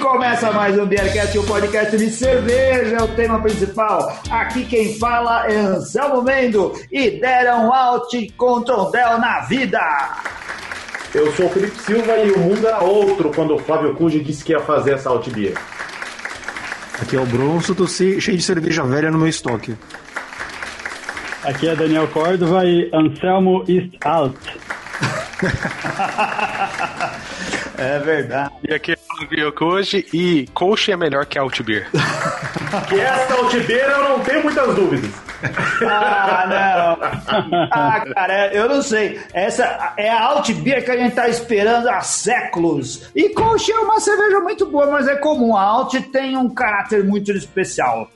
começa mais um Beercast, o um podcast de cerveja, é o tema principal. Aqui quem fala é Anselmo Mendo e deram out com Trondel na vida. Eu sou o Felipe Silva e o mundo era outro quando o Flávio Cuji disse que ia fazer essa Altbier. Aqui é o Bronson, tô cheio de cerveja velha no meu estoque. Aqui é Daniel Córdova e Anselmo East Out. é verdade. E aqui é o Guilherme hoje e Coach é melhor que Altbeer. que essa Altbeer eu não tenho muitas dúvidas. Ah, não. Ah, cara, eu não sei. Essa é a Altbier que a gente tá esperando há séculos. E Coach é uma cerveja muito boa, mas é comum. A Alt tem um caráter muito especial.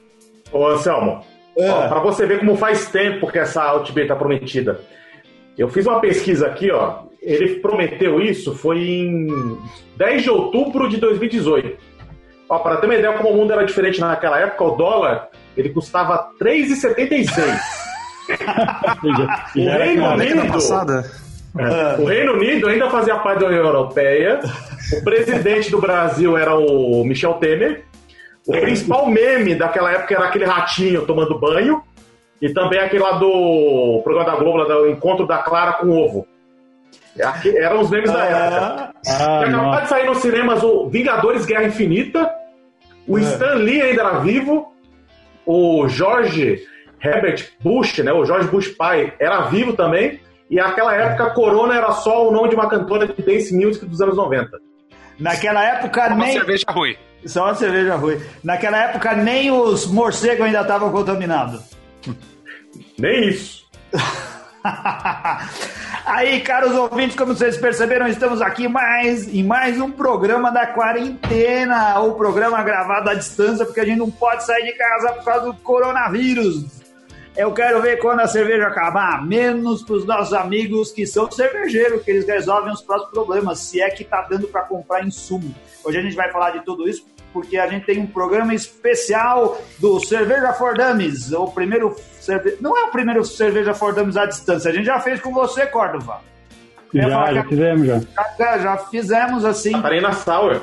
Ô, Anselmo, é. para você ver como faz tempo que essa Altbier tá prometida. Eu fiz uma pesquisa aqui, ó. Ele prometeu isso foi em 10 de outubro de 2018. Ó, para ter uma ideia como o mundo era diferente naquela época, o dólar ele custava 3,76. o Reino Unido. É, o Reino Unido ainda fazia parte da União Europeia. O presidente do Brasil era o Michel Temer. O principal meme daquela época era aquele ratinho tomando banho. E também aquele lá do programa da Globo, lá do Encontro da Clara com Ovo. Eram os memes ah, da época. Ah, acabou de sair nos cinemas o Vingadores Guerra Infinita. O é. Stan Lee ainda era vivo. O George Herbert Bush, né? O George Bush pai, era vivo também. E naquela época, Corona era só o nome de uma cantora de dance music dos anos 90. Naquela época Só nem. Uma cerveja ruim. Só uma cerveja ruim. Naquela época nem os morcegos ainda estavam contaminados. Nem isso. Aí, caros ouvintes, como vocês perceberam, estamos aqui mais em mais um programa da quarentena, o programa gravado à distância, porque a gente não pode sair de casa por causa do coronavírus. Eu quero ver quando a cerveja acabar, menos para os nossos amigos que são cervejeiros, que eles resolvem os próprios problemas, se é que tá dando para comprar insumo. Hoje a gente vai falar de tudo isso porque a gente tem um programa especial do Cerveja for Dummies, o primeiro cerve... não é o primeiro Cerveja for Dummies à distância, a gente já fez com você, Córdova. Já, já fizemos já. já. Já fizemos assim. Catarina Sauer.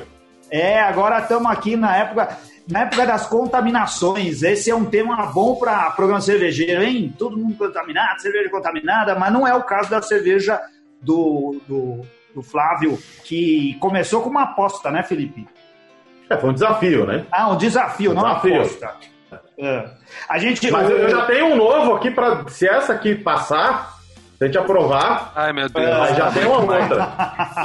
É, agora estamos aqui na época na época das contaminações, esse é um tema bom para programa cervejeiro, hein? Todo mundo contaminado, cerveja contaminada, mas não é o caso da cerveja do, do, do Flávio, que começou com uma aposta, né, Felipe? É, foi um desafio, né? Ah, um desafio, um não desafio. uma aposta. É. A gente, Mas eu já tenho um novo aqui para se essa aqui passar, se a gente aprovar. Ai, meu Deus. Mas já tem uma outra.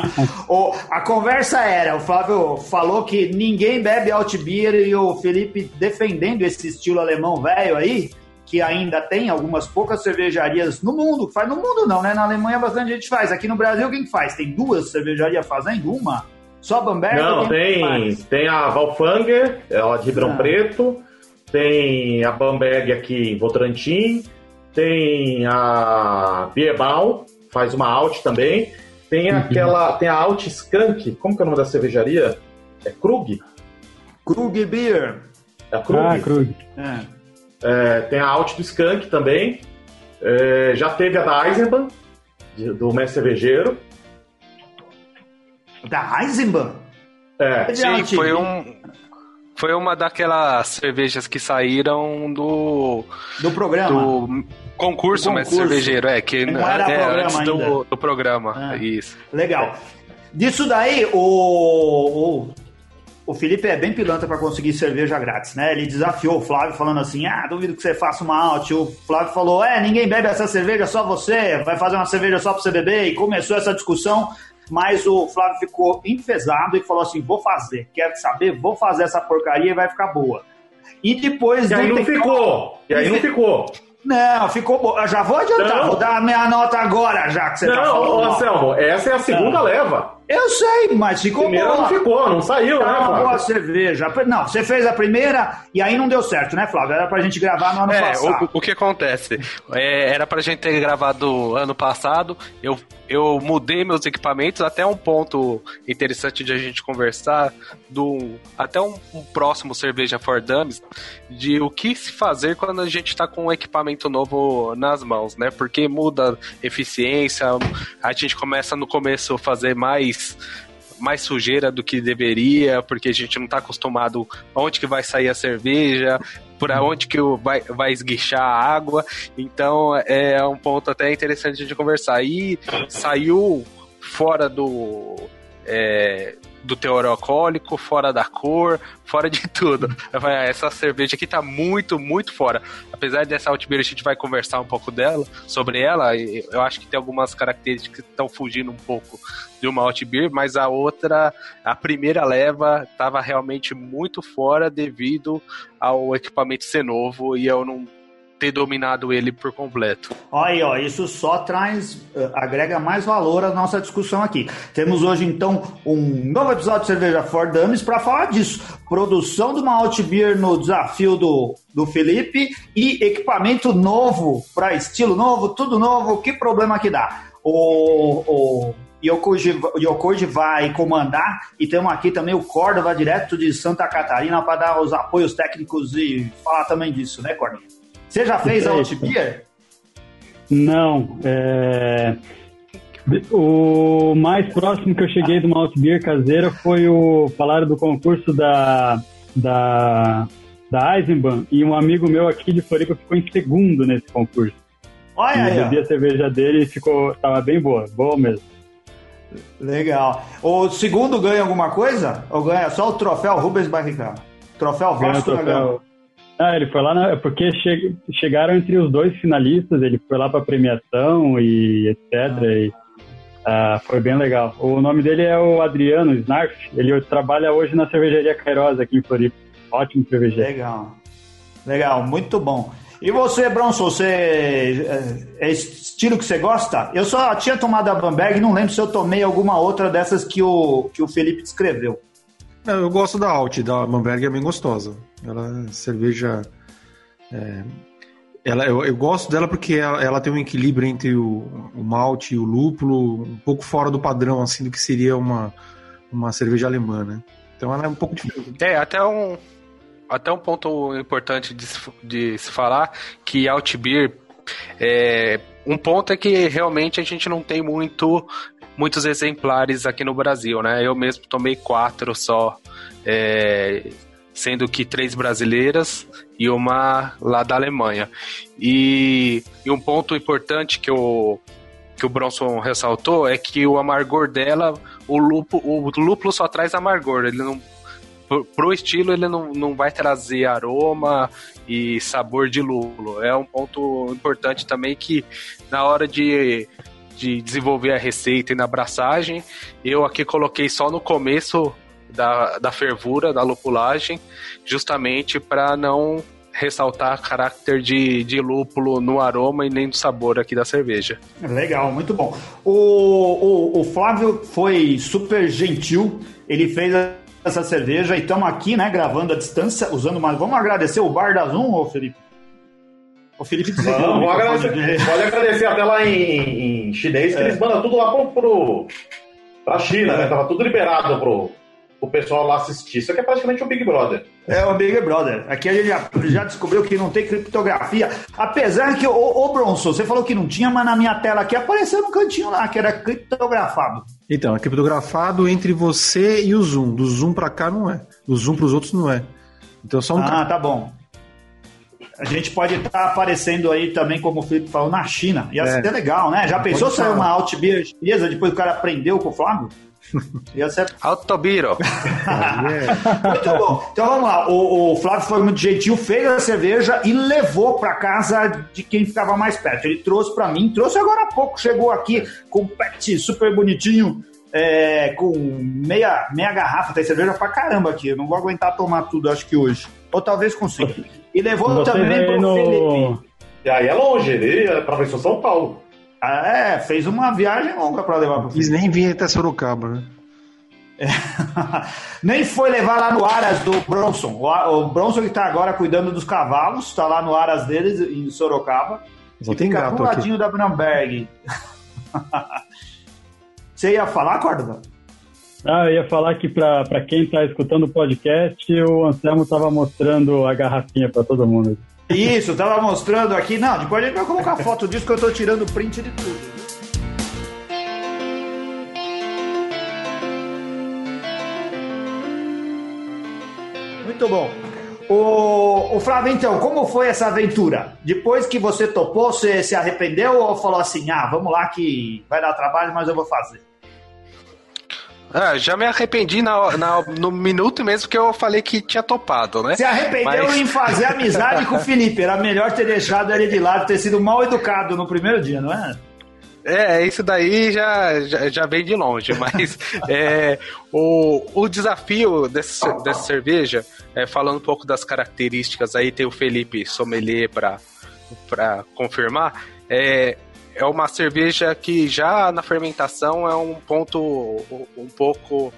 o, a conversa era: o Flávio falou que ninguém bebe Altbier e o Felipe defendendo esse estilo alemão velho aí, que ainda tem algumas poucas cervejarias no mundo. Faz no mundo não, né? Na Alemanha bastante gente faz. Aqui no Brasil, quem faz? Tem duas cervejarias fazendo? Uma? Só Bamberg? Não, tem, tem a Valfanger, ela de Ribeirão ah. Preto, tem a Bamberg aqui em Votorantim, tem a Bierbau, faz uma Alt também, tem uhum. aquela, tem a Alt Skunk, como que é o nome da cervejaria? É Krug? Krug Beer. É a Krug. Ah, Krug. É. É, tem a Alt do Skunk também. É, já teve a da Eisenbahn, do Mestre Cervejeiro. Da Eisenbahn? É. Sim, foi um. Foi uma daquelas cervejas que saíram do. Do programa. Do concurso, mas cervejeiro, é, que não era é, antes do, do, programa. É. Isso. Legal. Disso daí, o, o, o Felipe é bem pilantra para conseguir cerveja grátis, né? Ele desafiou o Flávio falando assim: ah, duvido que você faça uma out. O Flávio falou: é, ninguém bebe essa cerveja, só você, vai fazer uma cerveja só para você beber. E começou essa discussão mas o Flávio ficou enfesado e falou assim: vou fazer, quer saber? Vou fazer essa porcaria e vai ficar boa. E depois. E aí não ficou. E aí não ficou. Não, ficou bom. Já vou adiantar, não. vou dar a minha nota agora, já que você não, tá falando. Não, Anselmo, essa é a segunda não. leva. Eu sei, mas ficou primeira boa. não ficou, não saiu, tá né, uma boa cerveja. Não, você fez a primeira e aí não deu certo, né, Flávio? Era pra gente gravar no ano é, passado. O, o que acontece? É, era pra gente ter gravado ano passado, eu, eu mudei meus equipamentos, até um ponto interessante de a gente conversar, do, até um, um próximo Cerveja for Dummies, de o que se fazer quando a gente tá com um equipamento novo nas mãos, né? Porque muda eficiência, a gente começa no começo a fazer mais mais sujeira do que deveria, porque a gente não está acostumado aonde que vai sair a cerveja, por onde que vai, vai esguichar a água. Então é um ponto até interessante de conversar. E saiu fora do. É, do teor alcoólico, fora da cor, fora de tudo. Ah, essa cerveja aqui tá muito, muito fora. Apesar dessa Altbeer, a gente vai conversar um pouco dela, sobre ela. Eu acho que tem algumas características que estão fugindo um pouco de uma Altbeer, mas a outra, a primeira leva, estava realmente muito fora devido ao equipamento ser novo e eu não ter dominado ele por completo. Aí, ó, isso só traz, uh, agrega mais valor à nossa discussão aqui. Temos hoje, então, um novo episódio de Cerveja For Dummies para falar disso. Produção do Malt Beer no desafio do, do Felipe e equipamento novo, para estilo novo, tudo novo, que problema que dá? O, o Yokoji, Yokoji vai comandar e temos aqui também o Córdoba, direto de Santa Catarina, para dar os apoios técnicos e falar também disso, né, Córdoba? Você já fez a Outbeer? Não. É... O mais próximo que eu cheguei de uma Outbeer caseira foi o falar do concurso da, da, da Eisenbahn e um amigo meu aqui de Floripa ficou em segundo nesse concurso. Olha aí. Eu bebi a cerveja dele e ficou, tava bem boa, boa mesmo. Legal. O segundo ganha alguma coisa? Ou ganha só o troféu Rubens Barrichello? Troféu Vasco da Gama? Ah, ele foi lá na, porque che, chegaram entre os dois finalistas, ele foi lá para premiação e etc. Ah. E, ah, foi bem legal. O nome dele é o Adriano Snarf, ele trabalha hoje na cervejaria Cairosa aqui em Floripa. Ótimo cervejeiro. Legal, legal, muito bom. E você, Bronson, você é, é estilo que você gosta? Eu só tinha tomado a Bamberg, não lembro se eu tomei alguma outra dessas que o, que o Felipe descreveu. Eu gosto da Alt, da Bamberg é bem gostosa. Ela cerveja. É, ela, eu, eu, gosto dela porque ela, ela, tem um equilíbrio entre o, o malte e o lúpulo, um pouco fora do padrão assim do que seria uma, uma cerveja alemã, né? Então ela é um pouco diferente. É, até um, até um ponto importante de, de se falar que Altbier é, um ponto é que realmente a gente não tem muito muitos exemplares aqui no Brasil, né? Eu mesmo tomei quatro só é, sendo que três brasileiras e uma lá da Alemanha. E, e um ponto importante que o, que o Bronson ressaltou é que o amargor dela, o lúpulo, o lúpulo só traz amargor, ele não pro estilo ele não, não vai trazer aroma e sabor de lúpulo. É um ponto importante também que na hora de, de desenvolver a receita e na abraçagem, eu aqui coloquei só no começo da, da fervura, da lupulagem, justamente para não ressaltar caráter de, de lúpulo no aroma e nem do sabor aqui da cerveja. Legal, muito bom. O, o, o Flávio foi super gentil, ele fez essa cerveja e estamos aqui, né, gravando à distância, usando mais. Vamos agradecer o Bar da Zoom, ô Felipe? O Felipe desligou. Não, agradecer, pode agradecer até lá em, em chinês, que é. eles mandam tudo lá pro, pro, pra China, né? Tava tudo liberado pro, o pessoal lá assistir. Isso aqui é praticamente um Big Brother. É o Big Brother. Aqui a gente já, já descobriu que não tem criptografia. Apesar que, ô, ô Bronson, você falou que não tinha, mas na minha tela aqui apareceu no cantinho lá, que era criptografado. Então, é criptografado entre você e o Zoom. Do Zoom pra cá não é. Do Zoom pros outros não é. Então só um Ah, tá bom. A gente pode estar tá aparecendo aí também, como o Felipe falou, na China. Ia é. ser legal, né? Já pensou sair uma Altbeer chinesa depois o cara aprendeu com o Flávio? Ia ser... Autobiro. muito bom. Então vamos lá. O, o, Flávio foi muito gentil, fez a cerveja e levou para casa de quem ficava mais perto. Ele trouxe para mim, trouxe agora há pouco, chegou aqui com um pet super bonitinho. É, com meia, meia garrafa, tem cerveja pra caramba aqui. Eu não vou aguentar tomar tudo, acho que hoje. Ou talvez consiga. E levou Você também pro no... Felipe. E aí é longe, ele é pra São Paulo. É, fez uma viagem longa para levar pro Quis nem vir até Sorocaba, né? É. nem foi levar lá no Aras do Bronson. O, o Bronson que tá agora cuidando dos cavalos, tá lá no Aras deles, em Sorocaba. Só tem fica gato ladinho aqui. da Brunberg. Você ia falar, Córdoba? Ah, eu ia falar que para quem está escutando o podcast, o Anselmo estava mostrando a garrafinha para todo mundo. Isso, tava mostrando aqui. Não, depois a gente vai colocar foto disso que eu tô tirando print de tudo. Muito bom. O, o Flávio, então, como foi essa aventura? Depois que você topou, você se arrependeu ou falou assim, ah, vamos lá que vai dar trabalho, mas eu vou fazer? Ah, já me arrependi na, na, no minuto mesmo que eu falei que tinha topado, né? Se arrependeu Mas... em fazer amizade com o Felipe. Era melhor ter deixado ele de lado, ter sido mal educado no primeiro dia, não é? É, isso daí já, já, já vem de longe, mas é, o, o desafio dessa, dessa cerveja, é, falando um pouco das características, aí tem o Felipe Sommelier para confirmar, é, é uma cerveja que já na fermentação é um ponto um pouco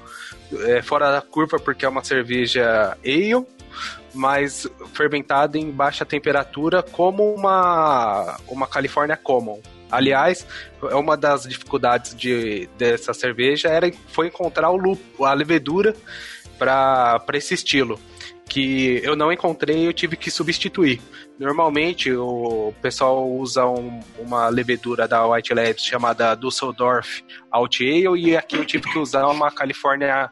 é, fora da curva, porque é uma cerveja ale, mas fermentada em baixa temperatura, como uma, uma California Common. Aliás, é uma das dificuldades de, dessa cerveja era foi encontrar o lupo, a levedura para esse estilo que eu não encontrei eu tive que substituir. Normalmente o pessoal usa um, uma levedura da White Labs chamada Dusseldorf Alt Ale e aqui eu tive que usar uma California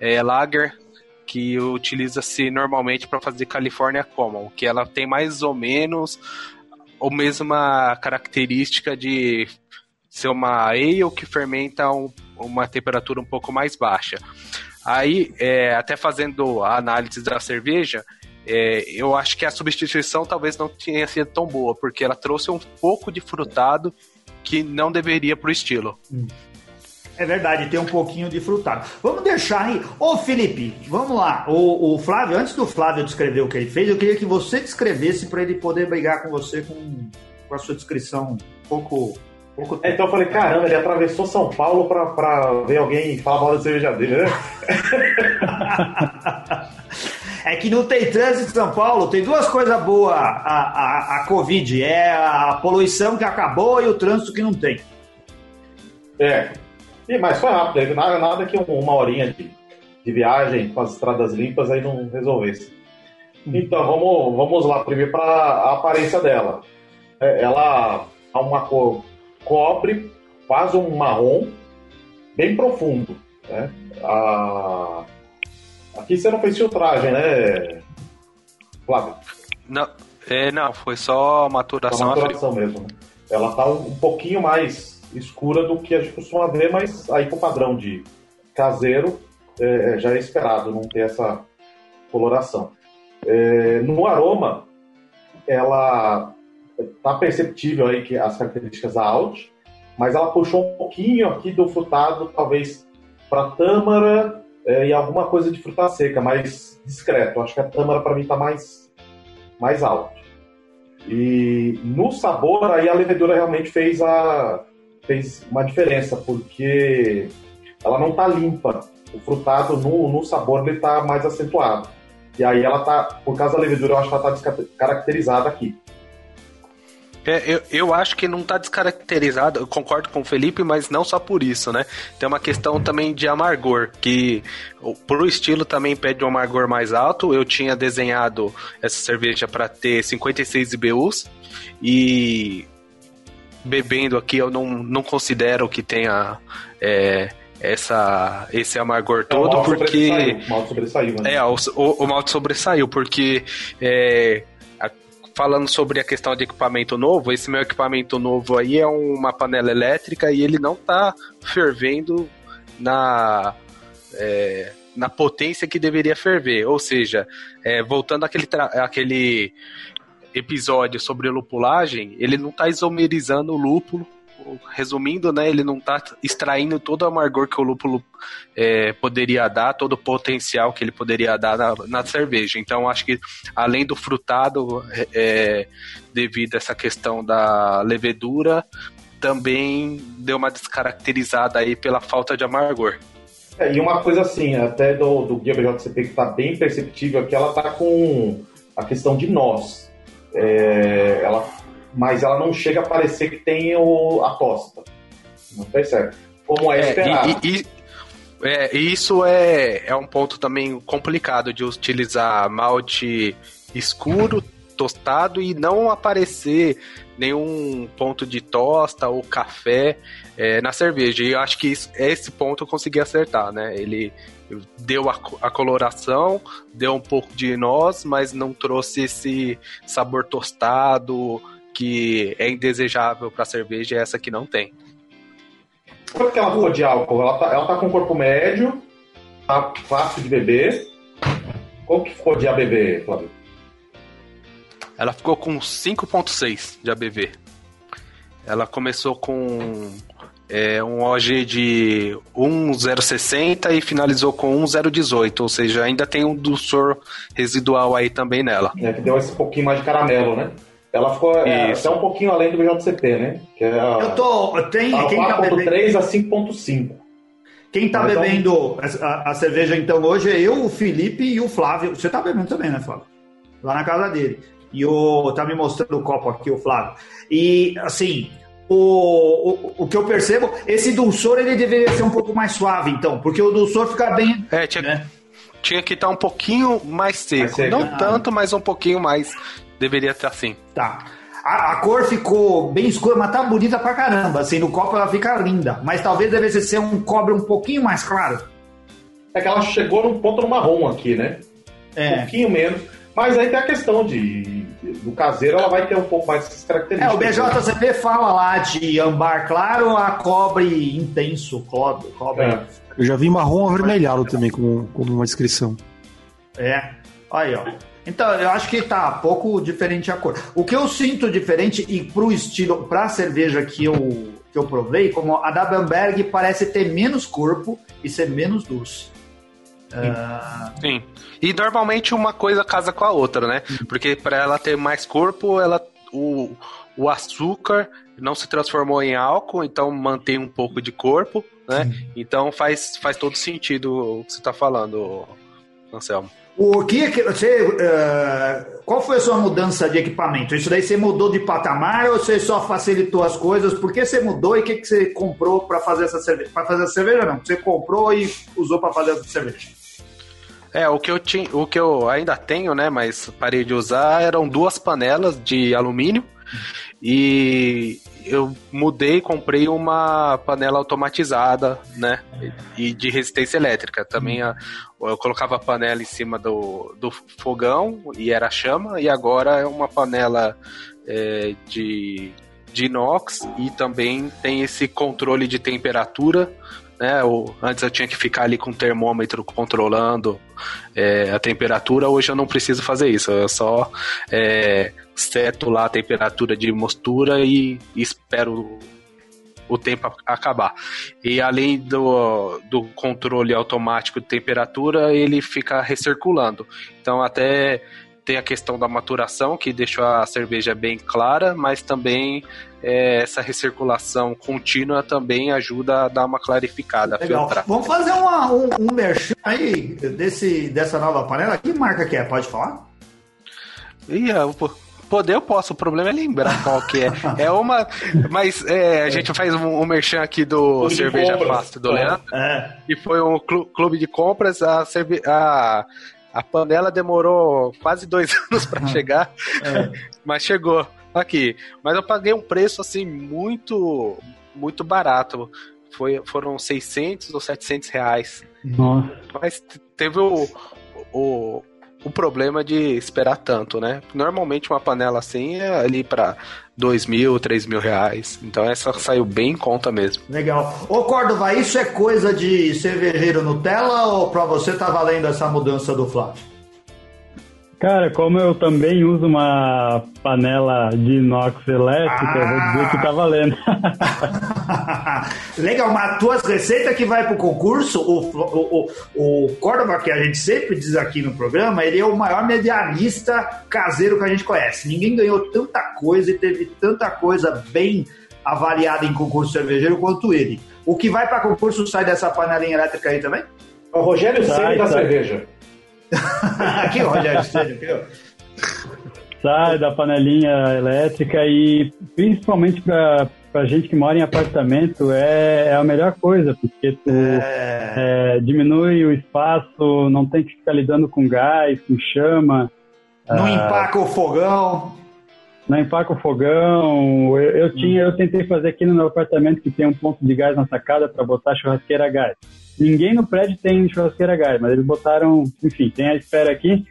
é, Lager que utiliza-se normalmente para fazer California Common, que ela tem mais ou menos a mesma característica de ser uma ale que fermenta um, uma temperatura um pouco mais baixa. Aí, é, até fazendo a análise da cerveja, é, eu acho que a substituição talvez não tenha sido tão boa, porque ela trouxe um pouco de frutado que não deveria pro estilo. É verdade, tem um pouquinho de frutado. Vamos deixar aí. Ô Felipe, vamos lá. O, o, Flávio, antes do Flávio descrever o que ele fez, eu queria que você descrevesse para ele poder brigar com você com, com a sua descrição um pouco Pouco é, então eu falei, caramba, ele atravessou São Paulo pra, pra ver alguém falar mal da cerveja dele, né? é que não tem trânsito em São Paulo, tem duas coisas boas a, a, a Covid. É a poluição que acabou e o trânsito que não tem. É. E, mas foi rápido, nada, nada que uma horinha de, de viagem com as estradas limpas aí não resolvesse. Hum. Então, vamos, vamos lá primeiro para a aparência dela. É, ela há uma cor cobre, quase um marrom, bem profundo. Né? A... Aqui você não fez filtragem, né, Flávio? Não, é, não foi só maturação. Só maturação mesmo. Né? Ela tá um, um, pouquinho mais escura do que a gente costuma ver, mas aí com o padrão de caseiro é, é já é esperado não ter essa coloração. É, no aroma, ela tá perceptível aí que as características da Alt, mas ela puxou um pouquinho aqui do frutado, talvez para tâmara é, e alguma coisa de fruta seca, mais discreto. Acho que a tâmara para mim tá mais mais alto. E no sabor aí a levedura realmente fez a fez uma diferença porque ela não tá limpa. O frutado no, no sabor ele tá mais acentuado. E aí ela tá, por causa da levedura, eu acho que ela tá descaracterizada aqui. É, eu, eu acho que não está descaracterizado, eu concordo com o Felipe, mas não só por isso, né? Tem uma questão também de amargor, que pro estilo também pede um amargor mais alto. Eu tinha desenhado essa cerveja para ter 56 IBUs e bebendo aqui eu não, não considero que tenha é, essa, esse amargor todo, é, o porque. Sobressaiu, o sobressaiu, né? É, o, o, o malte sobressaiu, porque é, falando sobre a questão de equipamento novo, esse meu equipamento novo aí é uma panela elétrica e ele não está fervendo na, é, na potência que deveria ferver. Ou seja, é, voltando àquele, àquele episódio sobre lupulagem, ele não está isomerizando o lúpulo resumindo, né, ele não está extraindo todo o amargor que o lúpulo é, poderia dar, todo o potencial que ele poderia dar na, na cerveja. Então, acho que além do frutado, é, é, devido a essa questão da levedura, também deu uma descaracterizada aí pela falta de amargor. É, e uma coisa assim, até do, do guia BJCP que está bem perceptível aqui, ela está com a questão de nós. É, ela mas ela não chega a parecer que tem o, a tosta. Não percebe? Como é, é esperado. E, e, é, isso é, é um ponto também complicado de utilizar malte escuro, tostado e não aparecer nenhum ponto de tosta ou café é, na cerveja. E eu acho que isso, esse ponto eu consegui acertar, né? Ele deu a, a coloração, deu um pouco de nós, mas não trouxe esse sabor tostado que é indesejável para cerveja, essa que não tem. Quanto que ela ficou de álcool? Ela tá, ela tá com corpo médio, tá fácil de beber. Qual que ficou de ABV, Flávio? Ela ficou com 5.6 de ABV. Ela começou com é, um OG de 1,060 e finalizou com 1,018, ou seja, ainda tem um dulçor residual aí também nela. É, que deu esse pouquinho mais de caramelo, né? Ela ficou é, até um pouquinho além do BJCP, né? Que é a, eu tô. Tem, quem tá bebendo... a 5.5. Quem tá então... bebendo a, a, cerveja então hoje é eu, o Felipe e o Flávio. Você tá bebendo também, né, Flávio? Lá na casa dele. E o. Tá me mostrando o copo aqui, o Flávio. E assim. O, o, o que eu percebo, esse dulçor ele deveria ser um pouco mais suave, então, porque o dulçor fica bem. É, tinha, né? tinha que estar tá um pouquinho mais seco. Mais seco. Não ah. tanto, mas um pouquinho mais Deveria estar assim. Tá. A, a, cor ficou bem escura, mas tá bonita pra caramba. Assim, no copo ela fica linda. Mas talvez devesse ser um cobre um pouquinho mais claro. É que ela chegou num ponto no marrom aqui, né? É. Um pouquinho menos. Mas aí tem a questão de. Do caseiro, ela vai ter um pouco mais essas características. É, o BJCP fala lá de ambar claro a cobre intenso. Cobre. cobre. É. Eu já vi marrom avermelhado também, como, como uma descrição. É. Aí, ó. Então, eu acho que tá pouco diferente a cor. O que eu sinto diferente e pro estilo, pra cerveja que eu, que eu provei, como a da Bamberg parece ter menos corpo e ser menos doce. Sim. Uh... Sim. E normalmente uma coisa casa com a outra, né? Porque para ela ter mais corpo, ela o, o açúcar não se transformou em álcool, então mantém um pouco de corpo, né? Sim. Então faz, faz todo sentido o que você está falando, Anselmo. O que é você, uh, qual foi a sua mudança de equipamento? Isso daí você mudou de patamar ou você só facilitou as coisas? Por que você mudou e o que, que você comprou para fazer essa cerveja? Para fazer a cerveja não, você comprou e usou para fazer essa cerveja. É, o que eu tinha, o que eu ainda tenho, né, mas parei de usar, eram duas panelas de alumínio e eu mudei, comprei uma panela automatizada, né? E de resistência elétrica. Também a, eu colocava a panela em cima do, do fogão e era chama, e agora é uma panela é, de, de inox e também tem esse controle de temperatura. Né, o, antes eu tinha que ficar ali com o termômetro controlando é, a temperatura, hoje eu não preciso fazer isso, eu só é, seto lá a temperatura de mostura e, e espero o tempo acabar. E além do, do controle automático de temperatura, ele fica recirculando. Então até tem a questão da maturação, que deixou a cerveja bem clara, mas também é, essa recirculação contínua também ajuda a dar uma clarificada. Legal. Vamos fazer uma, um, um merchan aí desse, dessa nova panela. Que marca que é? Pode falar? Ia, Poder eu posso, o problema é lembrar qual que é. É uma. Mas é, a gente faz um, um merchan aqui do clube Cerveja Fácil do Leandro. É. E foi um clube de compras. A, cerve... a, a panela demorou quase dois anos para chegar, é. mas chegou aqui. Mas eu paguei um preço assim muito, muito barato. Foi, foram 600 ou 700 reais. Nossa. Mas teve o, o o problema de esperar tanto, né? Normalmente uma panela assim é ali para dois mil, três mil reais. Então essa saiu bem em conta mesmo. Legal. Ô Córdova, isso é coisa de cervejeiro Nutella ou para você tá valendo essa mudança do Flávio? Cara, como eu também uso uma panela de inox elétrica, ah. eu vou dizer que tá valendo. Legal, mas tuas receitas que vai pro concurso, o, o, o, o Córdoba, que a gente sempre diz aqui no programa, ele é o maior medianista caseiro que a gente conhece. Ninguém ganhou tanta coisa e teve tanta coisa bem avaliada em concurso cervejeiro quanto ele. O que vai para concurso sai dessa panelinha elétrica aí também? O Rogério Ceni da cerveja. aqui, Rogério ó. Sai da panelinha elétrica e principalmente para pra gente que mora em apartamento é, é a melhor coisa, porque tu é... É, diminui o espaço, não tem que ficar lidando com gás, com chama. Não ah, empaca o fogão. Não empaca o fogão. Eu, eu, tinha, eu tentei fazer aqui no meu apartamento que tem um ponto de gás na sacada para botar churrasqueira a gás. Ninguém no prédio tem churrasqueira a gás, mas eles botaram, enfim, tem a espera aqui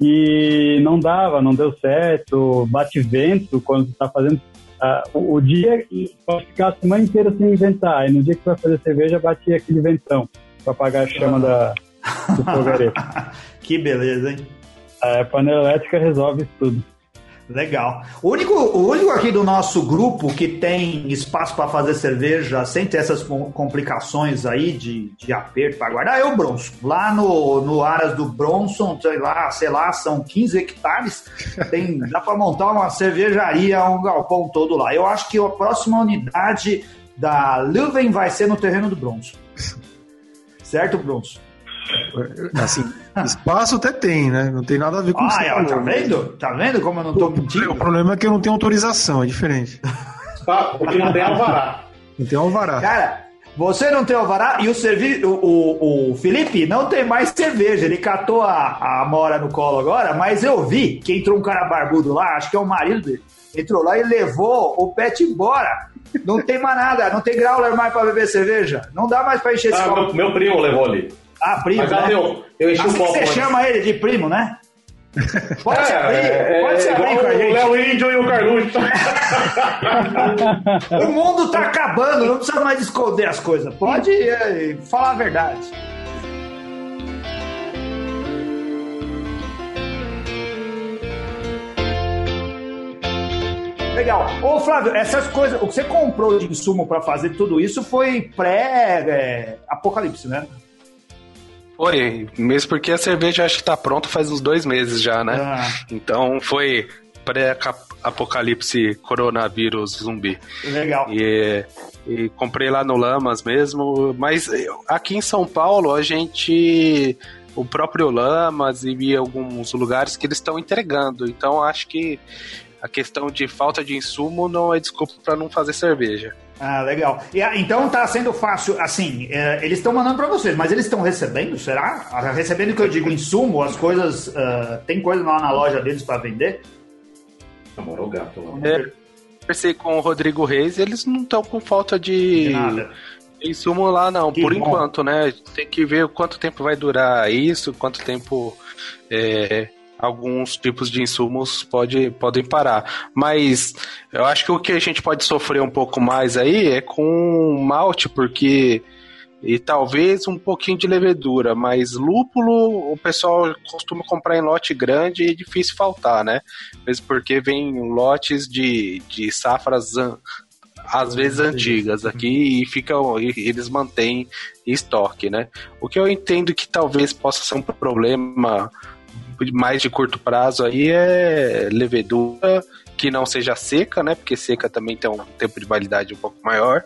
e não dava, não deu certo, bate vento quando você está fazendo. Uh, o, o, dia pode ficar a semana inteira sem inventar, e no dia que você vai fazer cerveja, bate aquele ventão para apagar a chama da, do fogareiro. que beleza, hein? A panela elétrica resolve isso tudo. Legal. O único, o único aqui do nosso grupo que tem espaço para fazer cerveja sem ter essas complicações aí de, de aperto para guardar é o Bronson. Lá no, no Aras do Bronson, sei lá, sei lá, são 15 hectares. Tem, dá para montar uma cervejaria, um galpão todo lá. Eu acho que a próxima unidade da Leuven vai ser no terreno do Bronson. Certo, Bronson? Assim, espaço até tem, né? Não tem nada a ver com ah, isso. tá vendo? Tá vendo como eu não tô o, mentindo? O problema é que eu não tenho autorização, é diferente. Ah, porque não tem alvará. Não tem alvará. Cara, você não tem alvará e o, servi o, o, o, Felipe não tem mais cerveja. Ele catou a, a mora no colo agora, mas eu vi que entrou um cara barbudo lá, acho que é o marido dele. Entrou lá e levou o pet embora. Não tem mais nada, não tem growler mais pra beber cerveja. Não dá mais pra encher esse ah, copo. Meu, meu primo levou ali. Ah, primo. Mas, né? eu, eu enchi assim o copo. Você chama ele de primo, né? Pode é, ser primo, é, pode ser primo com a gente. O Léo Índio e o Carluxo. o mundo tá acabando, não precisa mais esconder as coisas. Pode é, falar a verdade. Legal. Ô, Flávio, essas coisas, o que você comprou de insumo para fazer tudo isso foi pré-apocalipse, é, né? Foi, mesmo porque a cerveja acho que tá pronta faz uns dois meses já, né? Ah. Então foi pré-apocalipse coronavírus zumbi. Legal. E, e comprei lá no Lamas mesmo, mas aqui em São Paulo a gente o próprio Lamas e alguns lugares que eles estão entregando. Então acho que a questão de falta de insumo não é desculpa para não fazer cerveja. Ah, legal. E, ah, então tá sendo fácil, assim, é, eles estão mandando para vocês, mas eles estão recebendo, será? Ah, recebendo que eu digo insumo, as coisas, uh, tem coisa lá na loja deles para vender? Namorou o gato lá. É, conversei com o Rodrigo Reis, eles não estão com falta de, de nada. insumo lá não, que por bom. enquanto, né? Tem que ver quanto tempo vai durar isso, quanto tempo... É, alguns tipos de insumos pode, podem parar. Mas eu acho que o que a gente pode sofrer um pouco mais aí é com malte, porque. E talvez um pouquinho de levedura, mas lúpulo o pessoal costuma comprar em lote grande e é difícil faltar, né? Mesmo porque vem lotes de, de safras às vezes antigas aqui e ficam e eles mantêm estoque, né? O que eu entendo que talvez possa ser um problema mais de curto prazo aí é levedura que não seja seca, né? Porque seca também tem um tempo de validade um pouco maior.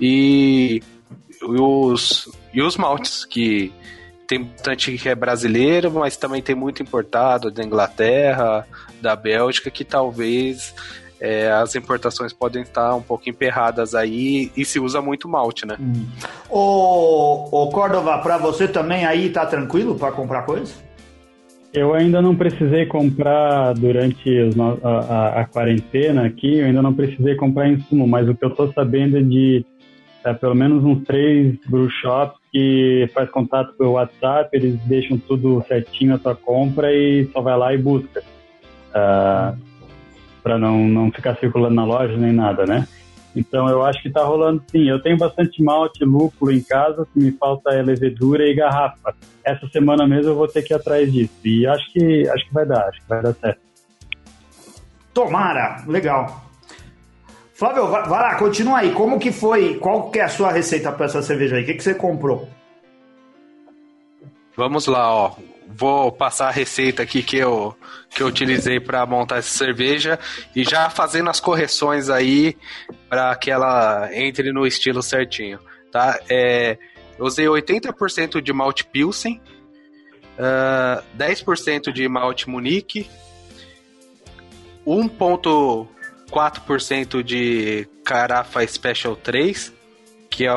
E os, e os maltes, que tem bastante que é brasileiro, mas também tem muito importado da Inglaterra, da Bélgica, que talvez é, as importações podem estar um pouco emperradas aí e se usa muito malte, né? Hum. Ô, ô Córdova, para você também aí tá tranquilo para comprar coisa? Eu ainda não precisei comprar durante a, a, a, quarentena aqui, eu ainda não precisei comprar insumo, mas o que eu estou sabendo é de é, pelo menos uns três brew shops que faz contato pelo WhatsApp, eles deixam tudo certinho a sua compra e só vai lá e busca. Uh, ah, para não, não ficar circulando na loja nem nada, né? Então eu acho que está rolando sim. Eu tenho bastante malte, lúpulo em casa, o que me falta é levedura e garrafa. Essa semana mesmo eu vou ter que ir atrás disso. E acho que acho que vai dar, acho que vai dar certo. Tomara, legal. Flávio, vai, vai lá, continua aí. Como que foi? Qual que é a sua receita para essa cerveja aí? O que, que você comprou? Vamos lá, ó vou passar a receita aqui que eu, que eu utilizei para montar essa cerveja e já fazendo as correções aí para que ela entre no estilo certinho, tá? É, eu usei 80% de malte Pilsen, uh, 10% de malte Munique, 1,4% de Carafa Special 3, que é,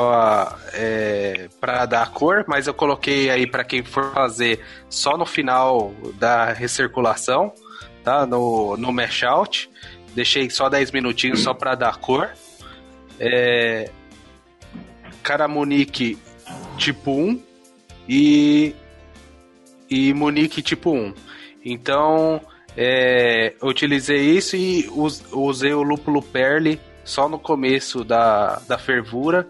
é para dar cor, mas eu coloquei aí para quem for fazer só no final da recirculação, tá? No, no mash out. Deixei só 10 minutinhos só para dar cor. É, Caramunique tipo 1 e, e Munique tipo 1. Então, é, eu utilizei isso e usei o lúpulo Perle só no começo da, da fervura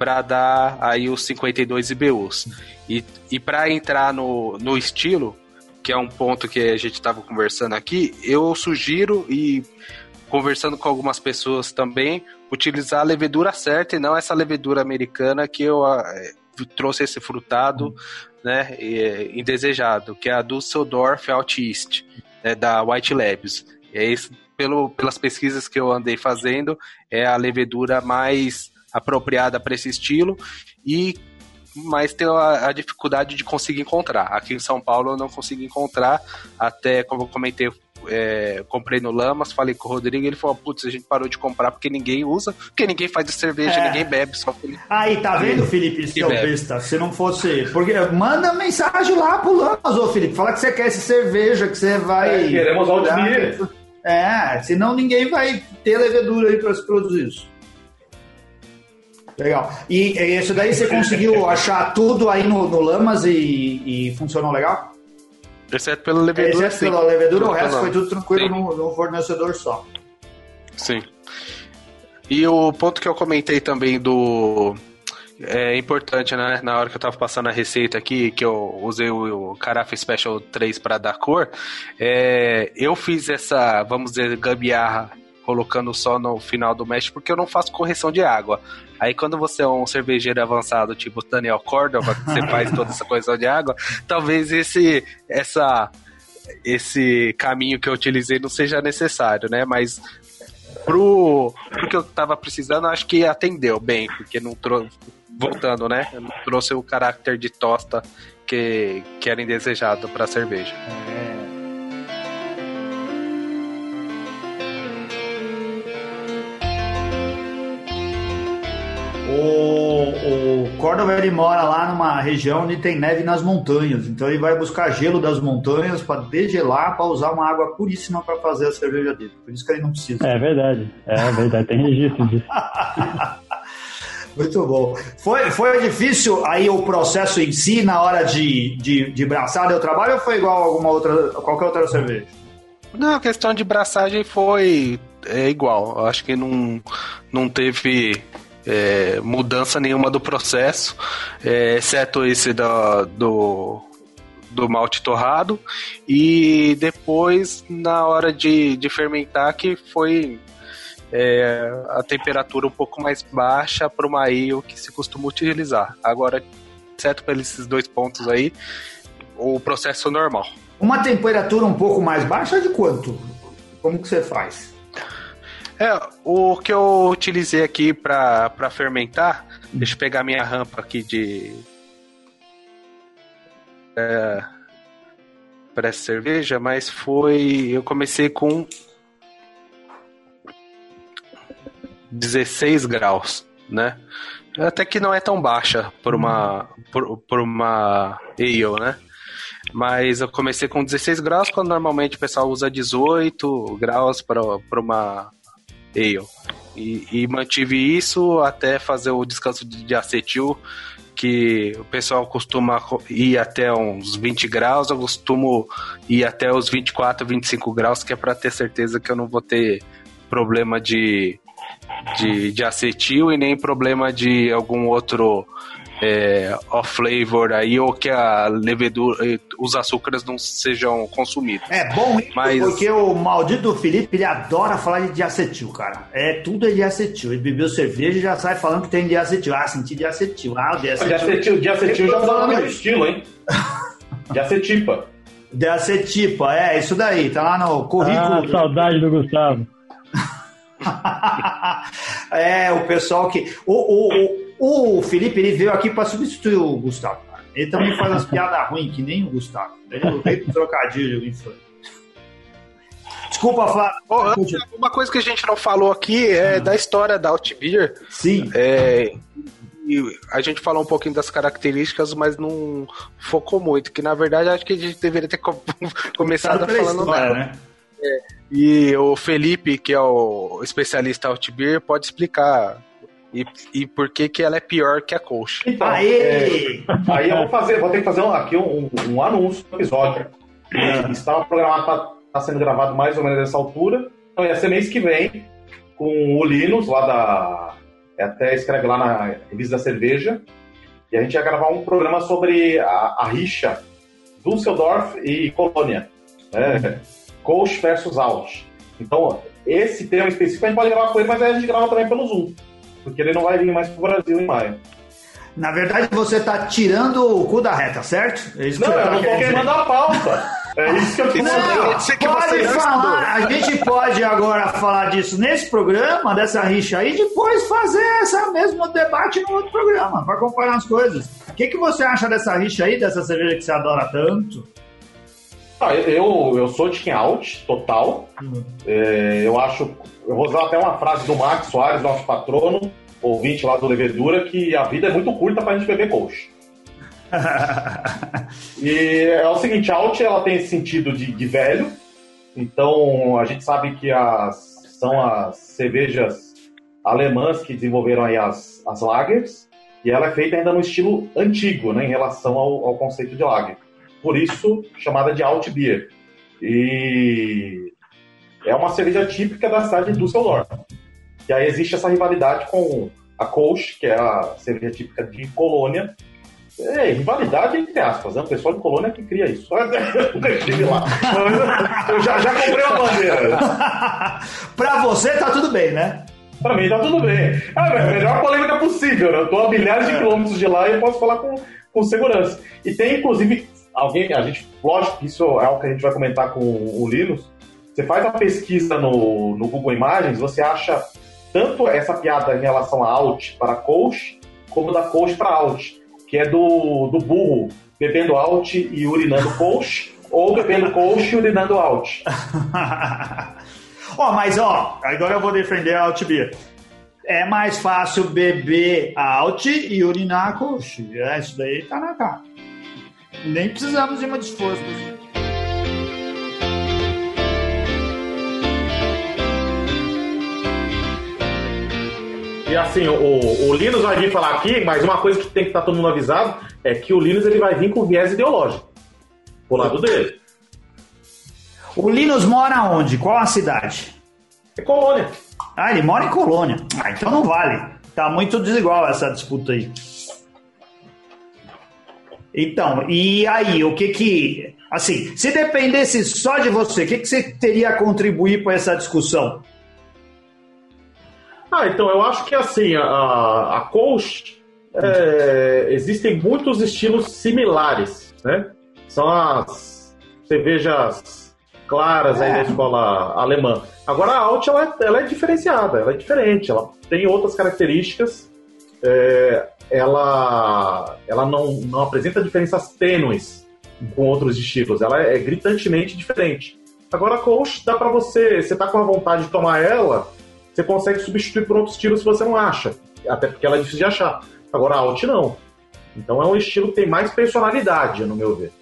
para dar aí os 52 IBUs. E, e para entrar no, no estilo, que é um ponto que a gente estava conversando aqui, eu sugiro e conversando com algumas pessoas também, utilizar a levedura certa e não essa levedura americana que eu é, trouxe esse frutado né, indesejado, que é a Dusseldorf Alt East, né, da White Labs. É isso, pelo, pelas pesquisas que eu andei fazendo, é a levedura mais apropriada para esse estilo e mas tem a, a, dificuldade de conseguir encontrar. Aqui em São Paulo eu não consigo encontrar, até como eu comentei, é, comprei no Lamas, falei com o Rodrigo, ele falou, putz, a gente parou de comprar porque ninguém usa, porque ninguém faz cerveja, é. ninguém bebe, só Felipe. Aí, tá vendo, Felipe, seu besta, se não fosse... Porque manda mensagem lá pro Lamas, ô Felipe, fala que você quer essa cerveja, que você vai... É, queremos. É, senão ninguém vai ter levedura aí pra se produzir isso. Legal. E, e isso daí você conseguiu achar tudo aí no, no Lamas e, e funcionou legal? Exceto pela levedura. Exceto pela levedura, o resto foi tudo tranquilo no, no, fornecedor só. Sim. E o ponto que eu comentei também do. É importante, né? Na hora que eu tava passando a receita aqui, que eu usei o, o Carafa Special 3 para dar cor, é, eu fiz essa, vamos dizer, gambiarra colocando só no final do mesh porque eu não faço correção de água. Aí quando você é um cervejeiro avançado, tipo Daniel Cordova, que você faz toda essa correção de água, talvez esse essa esse caminho que eu utilizei não seja necessário, né? Mas pro, pro que eu tava precisando, acho que atendeu bem, porque não trouxe voltando, né? Não trouxe o caráter de tosta que, que era indesejado para cerveja. É. O, o Córdoba ele mora lá numa região onde tem neve nas montanhas, então ele vai buscar gelo das montanhas para degelar, para usar uma água puríssima para fazer a cerveja dele. Por isso que ele não precisa. É verdade, é verdade, tem registro disso. Muito bom. Foi, foi difícil aí o processo em si na hora de, de, de braçar o trabalho ou foi igual a alguma outra, qualquer outra cerveja? Não, a questão de braçagem foi é igual. Eu acho que não, não teve é, mudança nenhuma do processo, é, exceto esse da, do, do malte torrado. E depois, na hora de, de fermentar, que foi é, a temperatura um pouco mais baixa para o maio que se costuma utilizar. Agora, exceto por esses dois pontos aí, o processo normal. Uma temperatura um pouco mais baixa de quanto? Como que você faz? É, o que eu utilizei aqui para fermentar, deixa eu pegar minha rampa aqui de. É, para essa cerveja, mas foi. Eu comecei com 16 graus, né? Até que não é tão baixa por uma, por, por uma ale, né? Mas eu comecei com 16 graus, quando normalmente o pessoal usa 18 graus para uma Ale. E, e, mantive isso até fazer o descanso de acetil, que o pessoal costuma ir até uns 20 graus, eu costumo ir até os 24, 25 graus, que é para ter certeza que eu não vou ter problema de, de, de acetil e nem problema de algum outro é, off-flavor aí, ou que a levedura, eh, os açúcares não sejam consumidos. É bom isso, Mas... porque o maldito Felipe, ele adora falar de diacetil, cara. É, tudo é diacetil. Ele bebeu cerveja e já sai falando que tem diacetil. Ah, senti diacetil. Ah, diacetil. Diacetil, diacetil já tá no estilo, hein? Diacetipa. Diacetipa, é, isso daí, tá lá no currículo. Ah, saudade do Gustavo. é, o pessoal que. O, o, o o Felipe ele veio aqui para substituir o Gustavo. Cara. Ele também faz umas piadas ruins, que nem o Gustavo. Ele veio com trocadilho infame. Desculpa, Flávio. Oh, uma coisa que a gente não falou aqui é ah. da história da Altbeer. Sim. É, a gente falou um pouquinho das características, mas não focou muito. Que na verdade acho que a gente deveria ter começado falando história, Né? É, e o Felipe, que é o especialista Altbeer, pode explicar e, e por que, que ela é pior que a Coach. Então, é, aí eu vou fazer, vou ter que fazer aqui um, um anúncio do episódio. É. Estava programado para estar tá sendo gravado mais ou menos nessa altura. Então ia ser mês que vem, com o Linus, lá da. É, até escreve lá na revista da cerveja. E a gente ia gravar um programa sobre a, a rixa Düsseldorf e Colônia. Né? Coach versus Out. Então, esse tema específico a gente pode gravar com ele, mas aí a gente grava também pelo Zoom. Porque ele não vai vir mais pro Brasil em maio. Na verdade, você está tirando o cu da reta, certo? É isso não, eu não tô queimando a pauta. É isso que eu tô falando. que pode falar, a gente pode agora falar disso nesse programa, dessa rixa aí, e depois fazer esse mesmo debate no outro programa, para comparar as coisas. O que, que você acha dessa rixa aí, dessa cerveja que você adora tanto? Ah, eu, eu sou de out, total. Uhum. É, eu acho. Eu vou usar até uma frase do Max Soares, nosso patrono, ouvinte lá do Levedura, que a vida é muito curta pra gente beber coach. e é o seguinte, a Alt ela tem esse sentido de, de velho, então a gente sabe que as, são as cervejas alemãs que desenvolveram aí as, as lagers, e ela é feita ainda no estilo antigo, né, em relação ao, ao conceito de lager. Por isso, chamada de Alt Beer. E é uma cerveja típica da cidade de Düsseldorf. E aí existe essa rivalidade com a Kolsch, que é a cerveja típica de Colônia, é, rivalidade entre aspas, né? O pessoal de Colônia que cria isso. Eu lá. Eu já, já comprei uma bandeira. pra você tá tudo bem, né? Pra mim tá tudo bem. Ah, a melhor polêmica possível, né? Eu tô a milhares de é. quilômetros de lá e eu posso falar com, com segurança. E tem, inclusive, alguém, a gente, lógico que isso é algo que a gente vai comentar com o Linus. Você faz a pesquisa no, no Google Imagens, você acha tanto essa piada em relação a out para coach, como da coach para out que é do, do burro bebendo out e urinando coach, ou bebendo coach e urinando out. ó, mas ó, agora eu vou defender a beer. É mais fácil beber out e urinar coach. É, isso daí tá na cara. Nem precisamos de muito esforço. E assim, o, o Linus vai vir falar aqui, mas uma coisa que tem que estar tá todo mundo avisado é que o Linus ele vai vir com viés ideológico. Pro lado dele. O Linus mora onde? Qual a cidade? É Colônia. Ah, ele mora em Colônia. Ah, então não vale. Tá muito desigual essa disputa aí. Então, e aí, o que que. Assim, se dependesse só de você, o que, que você teria a contribuir para essa discussão? Ah, então eu acho que assim, a, a Coast, é, existem muitos estilos similares, né? São as cervejas claras é. aí da escola alemã. Agora a Alt, ela, ela, é diferenciada, ela é diferente, ela tem outras características, é, ela, ela não, não apresenta diferenças tênues com outros estilos, ela é, gritantemente diferente. Agora a Coast dá para você, você tá com a vontade de tomar ela, você consegue substituir por outro estilo se você não acha. Até porque ela é difícil de achar. Agora a Alt não. Então é um estilo que tem mais personalidade, no meu ver.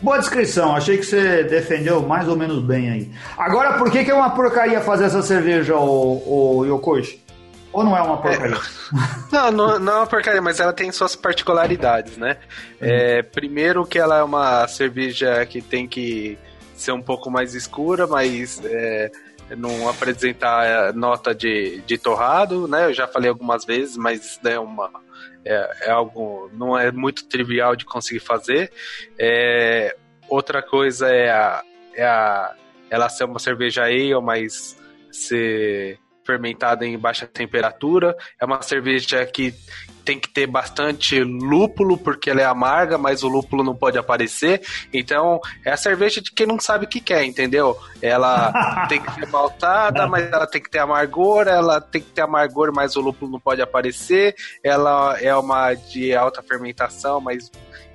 Boa descrição, achei que você defendeu mais ou menos bem aí. Agora, por que, que é uma porcaria fazer essa cerveja, o, o Yokoichi? Ou não é uma porcaria? É, não, não, não, é uma porcaria, mas ela tem suas particularidades, né? Uhum. É, primeiro que ela é uma cerveja que tem que ser um pouco mais escura, mas é, não apresentar é, nota de, de torrado, né? Eu já falei algumas vezes, mas é uma é, é algo não é muito trivial de conseguir fazer. É, outra coisa é a, é a ela ser uma cerveja ale, mas ser fermentada em baixa temperatura. É uma cerveja que tem que ter bastante lúpulo, porque ela é amarga, mas o lúpulo não pode aparecer. Então, é a cerveja de quem não sabe o que quer, entendeu? Ela tem que ser maltada, mas ela tem que ter amargor, ela tem que ter amargor, mas o lúpulo não pode aparecer. Ela é uma de alta fermentação, mas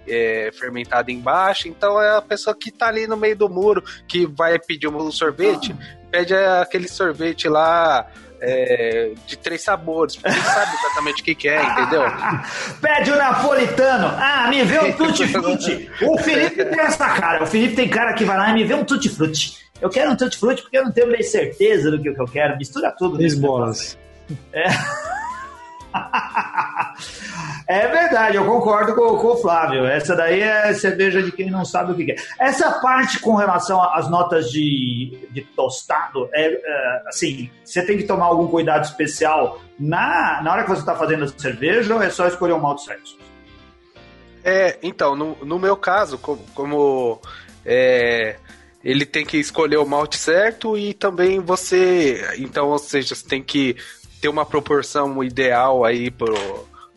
é, fermentada embaixo. Então é a pessoa que tá ali no meio do muro que vai pedir um sorvete, pede aquele sorvete lá é, de três sabores, porque ele sabe exatamente o que, que é, entendeu? Pede o napolitano. Ah, me vê um tutti-frutti. o Felipe tem essa cara. O Felipe tem cara que vai lá e me vê um tutti-frutti. Eu quero um tutti-frutti porque eu não tenho bem certeza do que, eu quero. Mistura tudo. Três bolas. É. É verdade, eu concordo com, com, o Flávio. Essa daí é cerveja de quem não sabe o que é. Essa parte com relação às notas de, de tostado, é, é, assim, você tem que tomar algum cuidado especial na, na hora que você está fazendo a cerveja ou é só escolher um malte certo? É, então, no, no meu caso, como, como é, ele tem que escolher o malte certo e também você, então, ou seja, você tem que ter uma proporção ideal aí pro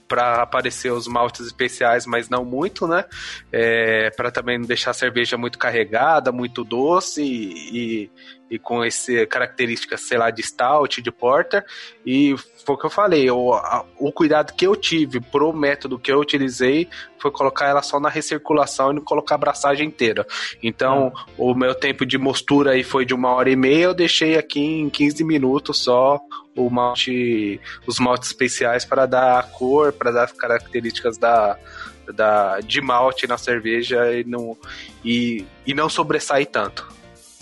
para aparecer os maltes especiais, mas não muito, né? É, para também não deixar a cerveja muito carregada, muito doce e, e, e com essa característica, sei lá, de stout, de porter. E foi o que eu falei, o, a, o cuidado que eu tive pro método que eu utilizei foi colocar ela só na recirculação e não colocar a abraçagem inteira. Então, ah. o meu tempo de mostura aí foi de uma hora e meia, eu deixei aqui em 15 minutos só o malte, os maltes especiais para dar a cor, para dar as características da, da, de malte na cerveja e não, e, e não sobressair tanto.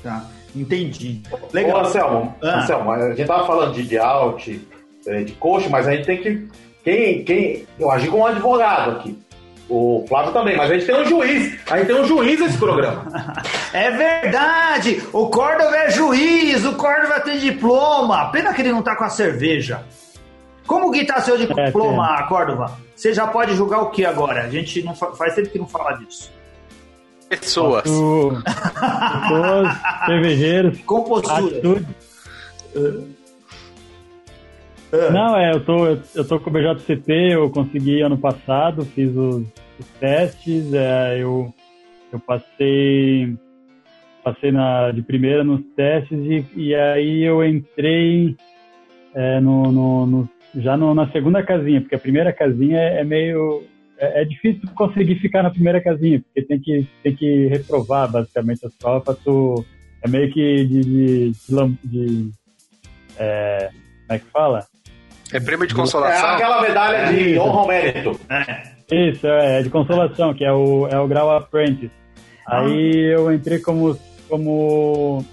Tá, entendi. Legal. Ô, Anselmo, ah. Anselmo, a gente tava falando de, de alt, é, de coach, mas a gente tem que. Quem, quem, eu agi como um advogado aqui. O Flávio também, mas a gente tem um juiz. A gente tem um juiz nesse programa. é verdade! O Córdova é juiz, o Córdova tem diploma. Pena que ele não tá com a cerveja. Como que tá seu é, diploma, é, Córdova? Você já pode julgar o que agora? A gente não faz tempo que não fala disso. Pessoas. Pessoas, cervejeiros. Compostura. É. Não, é, eu tô, eu tô com o BJCP, eu consegui ano passado, fiz os, os testes, é, eu, eu passei passei na, de primeira nos testes e, e aí eu entrei é, no, no, no, já no, na segunda casinha, porque a primeira casinha é, é meio. É, é, difícil conseguir ficar na primeira casinha, porque tem que, tem que reprovar basicamente as provas. Tu, é meio que de. de, de, de é, como é que fala? É prêmio de consolação. É aquela medalha de honra ao mérito. É. Isso, é, de consolação, que é o, é o grau Apprentice. Ah. Aí eu entrei como, como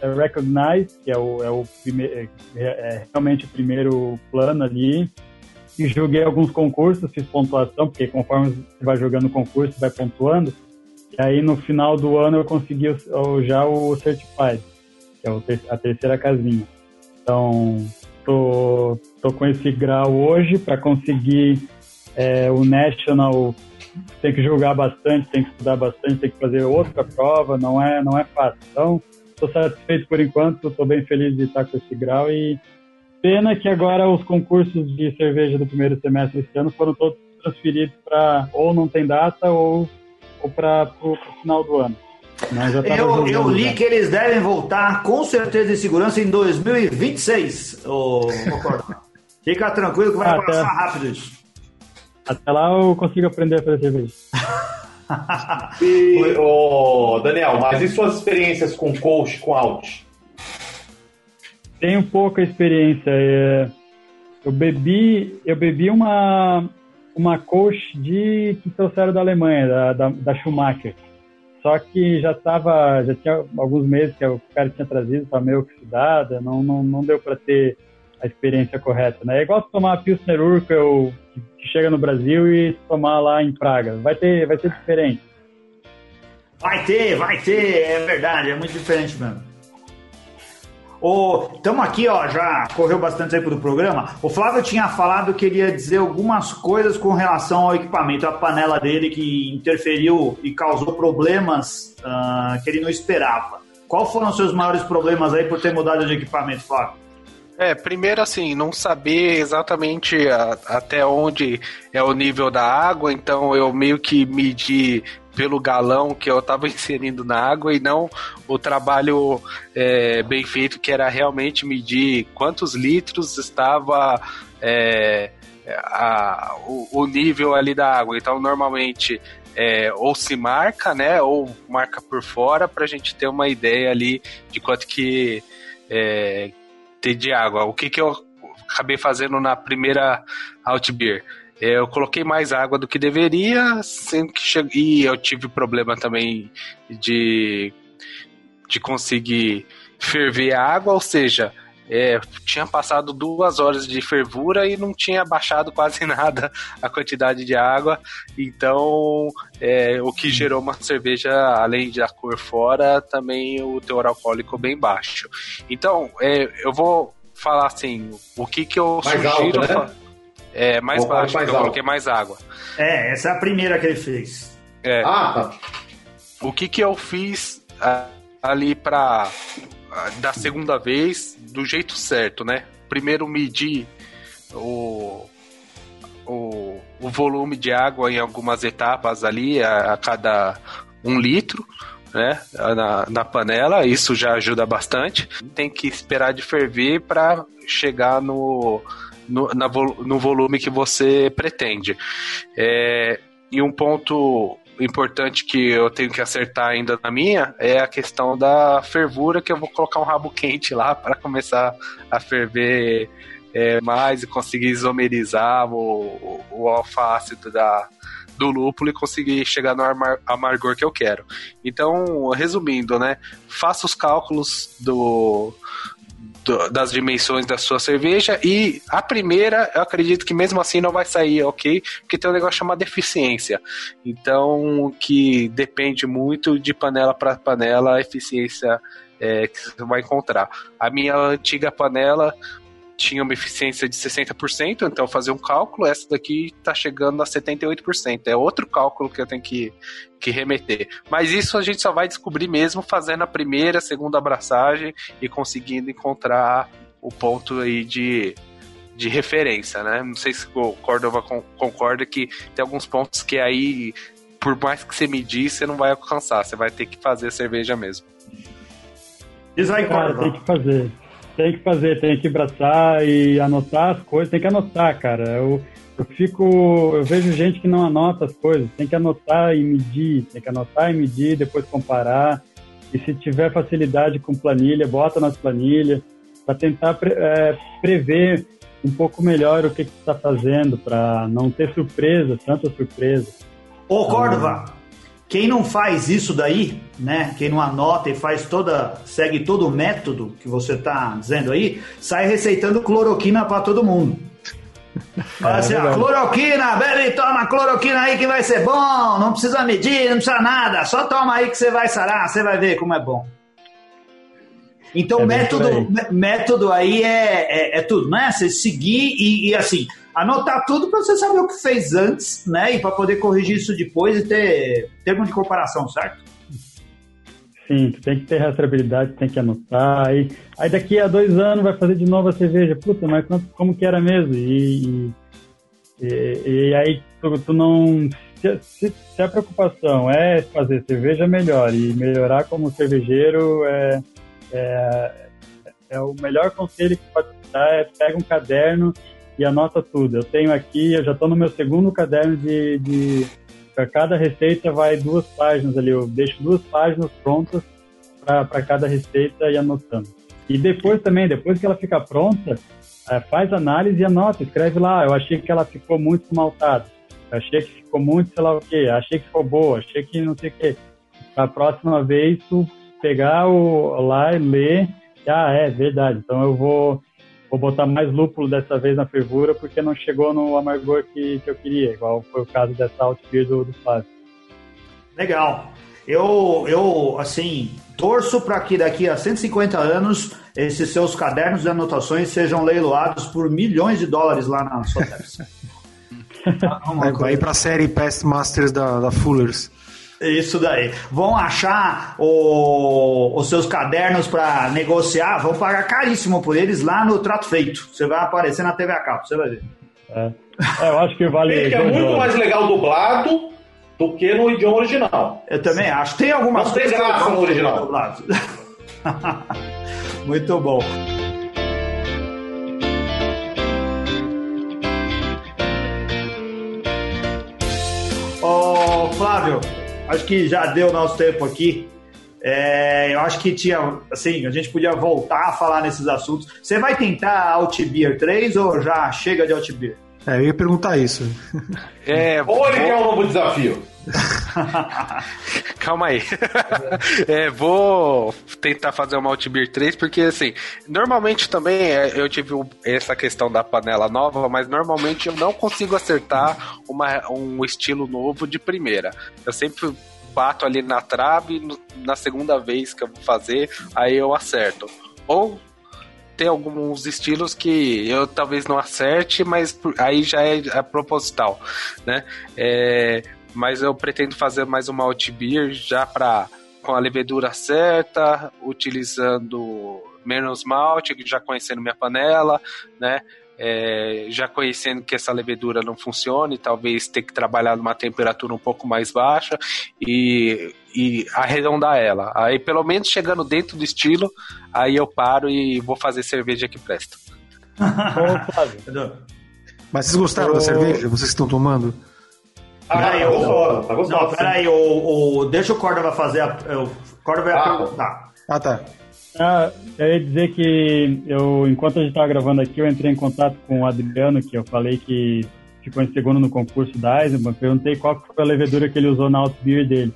Recognize, que é o, é o primeiro, é, é realmente o primeiro plano ali. E joguei alguns concursos, fiz pontuação, porque conforme você vai jogando concurso, vai pontuando. E aí no final do ano eu consegui o, já o Certified, que é a terceira casinha. Então, tô, tô com esse grau hoje para conseguir é, o National. Tem que jogar bastante, tem que estudar bastante, tem que fazer outra prova, não é, não é fácil. Então, estou satisfeito por enquanto, estou bem feliz de estar com esse grau e pena que agora os concursos de cerveja do primeiro semestre esse ano foram todos transferidos para ou não tem data ou, ou para o final do ano. Eu, eu li que eles devem voltar com certeza em segurança em 2026. Oh, Fica tranquilo que vai ah, passar até, rápido isso. Até lá eu consigo aprender a fazer cerveja. e, oh, Daniel, mas e suas experiências com coach, com out? Tenho pouca experiência. É, eu bebi, eu bebi uma uma coach de que trouxeram da Alemanha, da, da, da Schumacher. Só que já estava, já tinha alguns meses que o cara tinha trazido, estava meio oxidada, não, não, não deu para ter a experiência correta, né? É igual tomar Pilsner Urquell que chega no Brasil e tomar lá em Praga. Vai ter, vai ter diferente. Vai ter, vai ter, é verdade, é muito diferente mesmo. Estamos aqui, ó, já correu bastante tempo do programa. O Flávio tinha falado que queria dizer algumas coisas com relação ao equipamento, a panela dele que interferiu e causou problemas uh, que ele não esperava. Qual foram os seus maiores problemas aí por ter mudado de equipamento, Flávio? É, primeiro assim, não saber exatamente a, até onde é o nível da água, então eu meio que medi pelo galão que eu estava inserindo na água e não o trabalho é, bem feito que era realmente medir quantos litros estava é, a, o, o, nível ali da água. Então normalmente é, ou se marca, né, ou marca por fora para a gente ter uma ideia ali de quanto que é, tem de água. O que que eu acabei fazendo na primeira Outbeer? Eu coloquei mais água do que deveria, sendo que che... e eu tive problema também de, de conseguir ferver a água, ou seja, é, tinha passado duas horas de fervura e não tinha baixado quase nada a quantidade de água. Então, é, o que gerou uma cerveja, além da cor fora, também o teor alcoólico bem baixo. Então, é, eu vou falar assim, o que que eu mais sugiro... Alto, né? É, mais Vou baixo, mais eu coloquei mais água. É, essa é a primeira que ele fez. É, Ah, tá. o que que eu fiz ali pra da segunda vez do jeito certo, né? Primeiro medir o, o, o volume de água em algumas etapas ali a, a cada um litro. Né, na, na panela, isso já ajuda bastante. Tem que esperar de ferver para chegar no, no, na no volume que você pretende. É, e um ponto importante que eu tenho que acertar ainda na minha é a questão da fervura, que eu vou colocar um rabo quente lá para começar a ferver é, mais e conseguir isomerizar o, o, o da, do lúpulo e conseguir chegar no amar- amargor que eu quero. Então, resumindo, né? Faça os cálculos do, do- das dimensões da sua cerveja e a primeira, eu acredito que mesmo assim não vai sair ok, porque tem um negócio chamado eficiência. Então, que depende muito de panela para panela a eficiência é, que você vai encontrar. A minha antiga panela tinha uma eficiência de 60%, então fazer um cálculo, essa daqui está chegando a 78%. É outro cálculo que eu tenho que, que remeter. Mas isso a gente só vai descobrir mesmo fazendo a primeira, segunda abraçagem e conseguindo encontrar o ponto aí de, de referência, né? Não sei se o Cordova con- concorda que tem alguns pontos que aí, por mais que você medir, você não vai alcançar. Você vai ter que fazer a cerveja mesmo. Diz aí, Cara, tem que fazer. Tem que fazer, tem que abraçar e anotar as coisas, tem que anotar, cara. Eu, eu fico. Eu vejo gente que não anota as coisas, tem que anotar e medir, tem que anotar e medir, depois comparar. E se tiver facilidade com planilha, bota nas planilhas, para tentar pre- é, prever um pouco melhor o que está fazendo, para não ter surpresa, tanta surpresa. Ô, Córdoba, quem não faz isso daí, né? Quem não anota e faz toda, segue todo o método que você tá dizendo aí, sai receitando cloroquina pra todo mundo. Fala assim, ó, verdade. cloroquina, bebe e toma cloroquina aí que vai ser bom, não precisa medir, não precisa nada, só toma aí que você vai sarar, você vai ver como é bom. Então, É método, aí. mé- método aí é, é, é tudo, né? Você seguir e, e, assim, anotar tudo para você saber o que fez antes, né? E para poder corrigir isso depois e ter termo de comparação, certo? Sim, tem que ter rastreabilidade, tem que anotar. Aí, aí daqui a dois anos vai fazer de novo a cerveja. Puta, mas quanto- como que era mesmo? E, e, e aí tu, tu não. Se, se- se a preocupação é fazer cerveja melhor e melhorar como cervejeiro, é, é, é o melhor conselho que pode dar é pega um caderno e anota tudo. Eu tenho aqui, eu já estou no meu segundo caderno de, de para cada receita vai duas páginas ali. Eu deixo duas páginas prontas para cada receita e anotando. E depois também, depois que ela fica pronta, eh, faz análise e anota, escreve lá. Eu achei que ela ficou muito maltada. Achei que ficou muito, sei lá o quê. Achei que ficou boa. Achei que não sei o quê. A próxima vez, tu pegar o, lá e ler. Ah, é verdade. Então eu vou vou botar mais lúpulo dessa vez na fervura porque não chegou no amargor que, que eu queria, igual foi o caso dessa Alt Beer do, do Flávio. Legal. Eu, eu assim, torço para que daqui a 150 anos esses seus cadernos de anotações sejam leiloados por milhões de dólares lá na Sotheby's. Vai, vai ir pra série Past Masters da, da Fullers. Isso daí. Vão achar o- os seus cadernos para negociar, vão pagar caríssimo por eles lá no Trato Feito. Você vai aparecer na TV a cabo, você vai ver. É. É, eu acho que vale. que é muito dólares. mais legal dublado do que no idioma original. Eu também acho. Tem algumas Não tem coisas eu graça no original. do lado. Muito bom. Ô, Flávio, acho que já deu nosso tempo aqui. É, eu acho que tinha, assim, a gente podia voltar a falar nesses assuntos. Você vai tentar Altbeer 3 ou já chega de Altbeer? É, eu ia perguntar isso. É, Ou ele quer um novo desafio? Calma aí. é, vou tentar fazer uma Altbeer 3, porque assim, normalmente também é, eu tive essa questão da panela nova, mas normalmente eu não consigo acertar uma, um estilo novo de primeira. Eu sempre bato ali na trave, na segunda vez que eu vou fazer, aí eu acerto. Ou tem alguns estilos que eu talvez não acerte, mas aí já é, é proposital, né? É, mas eu pretendo fazer mais uma alt beer já para com a levedura certa, utilizando menos malte, já conhecendo minha panela, né? É, já conhecendo que essa levedura não funciona e talvez ter que trabalhar numa temperatura um pouco mais baixa e, e arredondar ela. Aí, pelo menos chegando dentro do estilo, aí eu paro e vou fazer cerveja que presta. Mas vocês gostaram da cerveja? Vocês estão tomando? Peraí, tá gostoso, tá gostoso. Não, peraí, o, o, deixa o Córdoba fazer a. O Córdoba vai ah. perguntar. Ah, tá. Ah, eu ia dizer que eu, enquanto a gente estava gravando aqui, eu entrei em contato com o Adriano, que eu falei que ficou em segundo no concurso da Eisenbahn. Perguntei qual foi a levedura que ele usou na Outbeer dele.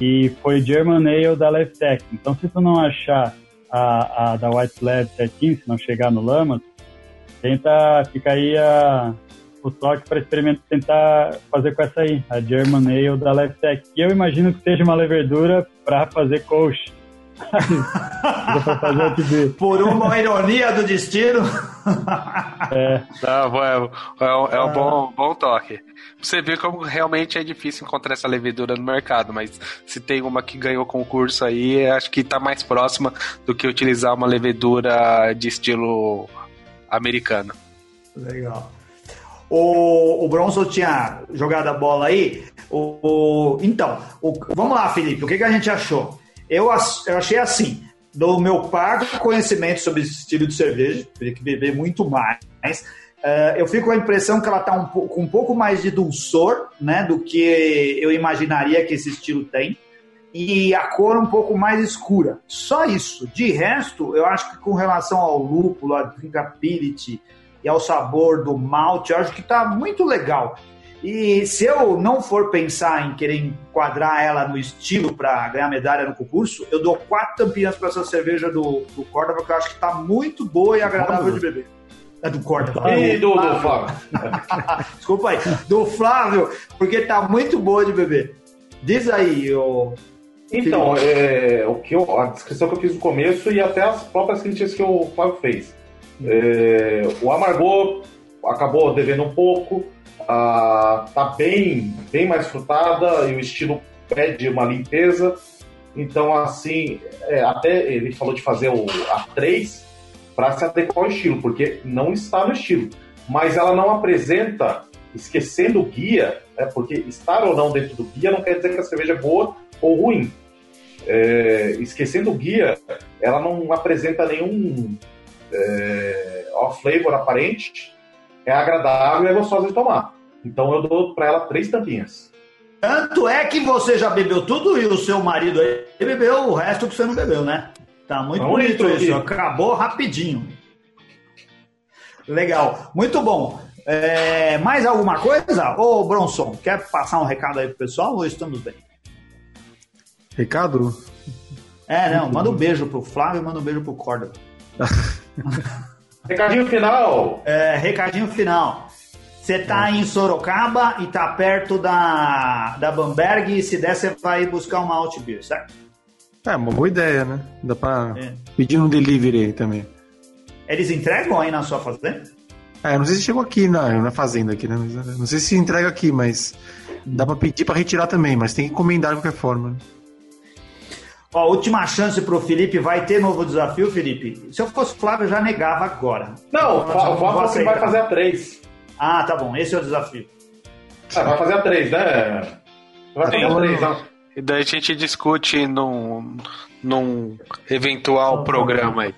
E foi German Ale da Leftech. Então, se tu não achar a, a da White Lab certinho, se não chegar no Lamas, tenta, fica aí a, o toque para experimentar, tentar fazer com essa aí, a German Ale da Leftech. E eu imagino que seja uma levedura para fazer coach Por uma ironia do destino. é. Não, é, é, é um bom, bom toque. Você vê como realmente é difícil encontrar essa levedura no mercado, mas se tem uma que ganhou concurso aí, acho que está mais próxima do que utilizar uma levedura de estilo americano. Legal. O, o Bronson tinha jogado a bola aí. O, o então, o, vamos lá, Felipe, o que, que a gente achou? Eu, eu achei assim, do meu pago conhecimento sobre esse estilo de cerveja, teria que beber muito mais. Uh, eu fico com a impressão que ela está um, com um pouco mais de dulçor, né, do que eu imaginaria que esse estilo tem, e a cor um pouco mais escura. Só isso. De resto, eu acho que com relação ao lúpulo, a drinkability e ao sabor do malte, eu acho que está muito legal. E se eu não for pensar em querer enquadrar ela no estilo para ganhar medalha no concurso, eu dou quatro tampinhas para essa cerveja do, do Córdoba, que eu acho que está muito boa e agradável de beber. É do Córdoba. E do, do Flávio. Desculpa aí. Do Flávio, porque está muito boa de beber. Diz aí, o. Então, é, o que eu, a descrição que eu fiz no começo e até as próprias críticas que o Flávio fez. É, o amargor acabou devendo um pouco, ah, tá bem, bem mais frutada e o estilo pede uma limpeza. Então, assim, é, até ele falou de fazer o A3 para se adequar ao estilo, porque não está no estilo. Mas ela não apresenta, esquecendo o guia, né, porque estar ou não dentro do guia não quer dizer que a cerveja é boa ou ruim. É, esquecendo o guia, ela não apresenta nenhum é, off-flavor aparente, é agradável e é gostosa de tomar. Então eu dou para ela três tampinhas. Tanto é que você já bebeu tudo e o seu marido aí bebeu o resto que você não bebeu, né? Tá muito Vamos bonito isso. Aqui. Acabou rapidinho. Legal. Muito bom. É, mais alguma coisa? Ô, Bronson, quer passar um recado aí pro pessoal ou estamos bem? Recado? É, não. Manda um beijo pro Flávio e manda um beijo pro Córdoba. recadinho final. É, recadinho final. Você tá em Sorocaba e tá perto da, da Bamberg e se der você vai buscar uma Outbeer, certo? É, uma boa ideia, né? Dá pra é. pedir um delivery aí também. Eles entregam aí na sua fazenda? É, não sei se chegou aqui na, na fazenda aqui, né? Eh, não sei se entrega aqui, mas dá pra pedir pra retirar também, mas tem que encomendar de qualquer forma. Ó, última chance pro Felipe, vai ter novo desafio, Felipe? Se eu fosse Flávio, eu já negava agora. Não, o Flávio vai fazer a três. Ah, tá bom, esse é o desafio. Ah, vai fazer a três, né? Vai fazer a três, né? E daí a gente discute num, num eventual programa aí.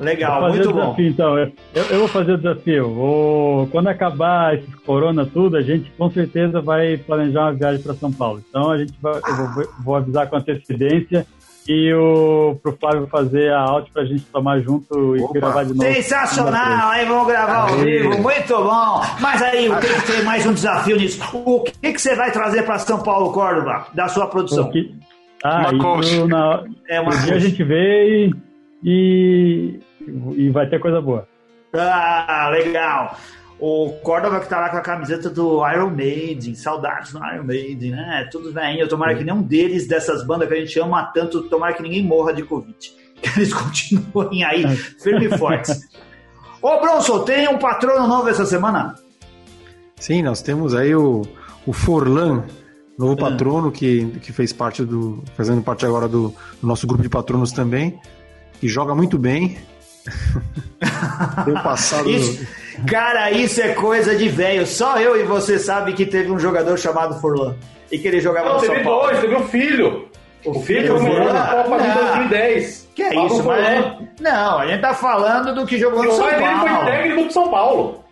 Legal, muito bom. Desafio, então, eu, eu, vou fazer o desafio. Vou, quando acabar esses corona tudo, a gente com certeza vai planejar uma viagem para São Paulo. Então a gente vai, eu vou, vou avisar com antecedência e o pro Flávio fazer a áudio pra gente tomar junto e Opa. gravar de novo. Sensacional! Aí vamos gravar ao vivo, muito bom! Mas aí, o que, que tem mais um desafio nisso? O que, que você vai trazer pra São Paulo, Córdoba, da sua produção? Que... Ah, uma isso na... é uma dia a gente vê e... e vai ter coisa boa. Ah, legal! O Córdoba que tá lá com a camiseta do Iron Maiden, saudades do Iron Maiden, né? Tudo velhinho. Tomara que nenhum deles, dessas bandas que a gente ama tanto, tomara que ninguém morra de Covid. Que eles continuem aí, firme e fortes. Ô, Bronson, tem um patrono novo essa semana? Sim, nós temos aí o, o Forlan, novo é. patrono que, que fez parte do. fazendo parte agora do, do nosso grupo de patronos também, que joga muito bem. Tem passado. Isso, Cara, isso é coisa de velho. Só eu e você sabe que teve um jogador chamado Forlan. E que ele jogava não, no teve dois, teve um filho. O, o filho, jogou na Copa de 2010. Que é isso, mas... É... Não, a gente tá falando do que jogou no São Paulo. Ele foi técnico do São Paulo.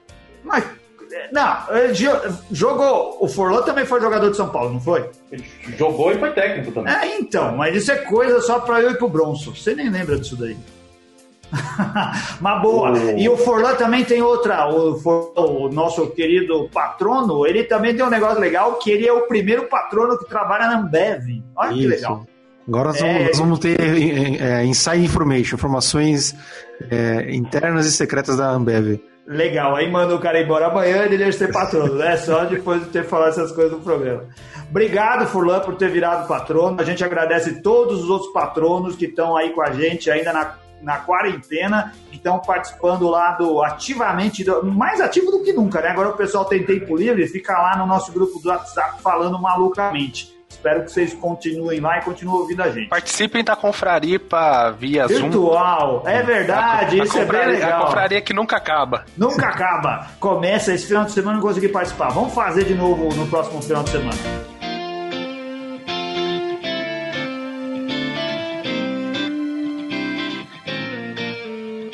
Mas, não, jogou... O Forlan também foi jogador de São Paulo, não foi? Ele jogou e foi técnico também. É, então, mas isso é coisa só pra eu ir pro Bronson. Você nem lembra disso daí. Mas boa. Oh. E o Forlan também tem outra. O, o, nosso querido patrono, ele também tem um negócio legal que ele é o primeiro patrono que trabalha na Ambev. Olha Isso. que legal. Agora nós, é... vamos, nós vamos, ter é, inside information, informações é, internas e secretas da Ambev. Legal, aí manda o cara embora amanhã e ele deixa ser patrono, né? Só depois de ter falado essas coisas no programa. Obrigado, Furlan, por ter virado patrono. A gente agradece todos os outros patronos que estão aí com a gente ainda na na quarentena, que estão participando lá do ativamente, do, mais ativo do que nunca, né? Agora o pessoal tem tempo livre, fica lá no nosso grupo do WhatsApp falando malucamente. Espero que vocês continuem lá e continuem ouvindo a gente. Participem da Confraripa via Virtual. Zoom. Virtual, é verdade, a, a isso é bem legal. A confraria que nunca acaba. Nunca acaba. Começa esse final de semana, não consegui participar. Vamos fazer de novo no próximo final de semana.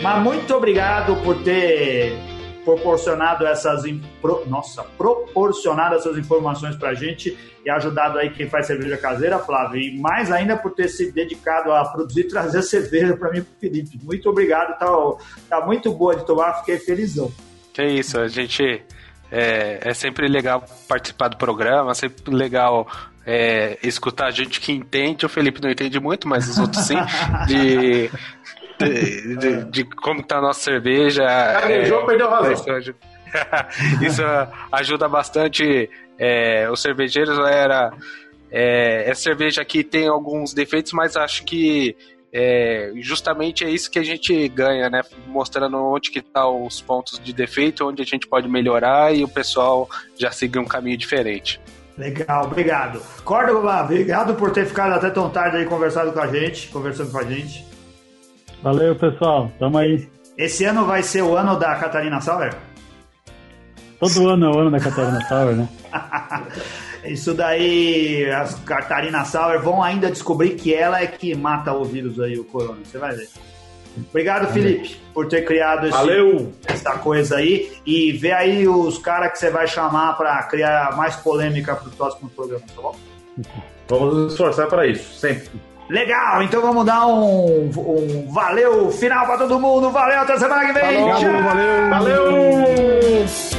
Mas muito obrigado por ter proporcionado essas pro, nossa, proporcionado essas informações para a gente e ajudado aí quem faz cerveja caseira, Flávio, e mais ainda por ter se dedicado a produzir e trazer cerveja para mim Felipe. Muito obrigado, tá, tá muito boa de tomar, fiquei felizão. Que isso, a gente é, é sempre legal participar do programa, sempre legal é, escutar gente que entende. O Felipe não entende muito, mas os outros sim. De de, de, de como tá a nossa cerveja. Gaguejou, é, perdeu razão. Isso, isso ajuda bastante é, os cervejeiros. Era, é, essa cerveja aqui tem alguns defeitos, mas acho que é, justamente é isso que a gente ganha, né? Mostrando onde que tá os pontos de defeito, onde a gente pode melhorar e o pessoal já seguir um caminho diferente. Legal, obrigado. Córdoba, obrigado por ter ficado até tão tarde aí conversado com a gente, conversando com a gente. Valeu, pessoal. Tamo aí. Esse ano vai ser o ano da Catarina Sauer? Todo ano é o ano da Catarina Sauer, né? Isso daí, as Catarina Sauer vão ainda descobrir que ela é que mata o vírus aí, o corona. Você vai ver. Obrigado, Valeu. Felipe, por ter criado esse, essa coisa aí. E vê aí os caras que você vai chamar para criar mais polêmica para o próximo programa, tá bom? Vamos nos esforçar para isso, sempre. Legal, então vamos dar um, um valeu final para todo mundo. Valeu, até semana que vem. Falou, Tchau. valeu. valeu.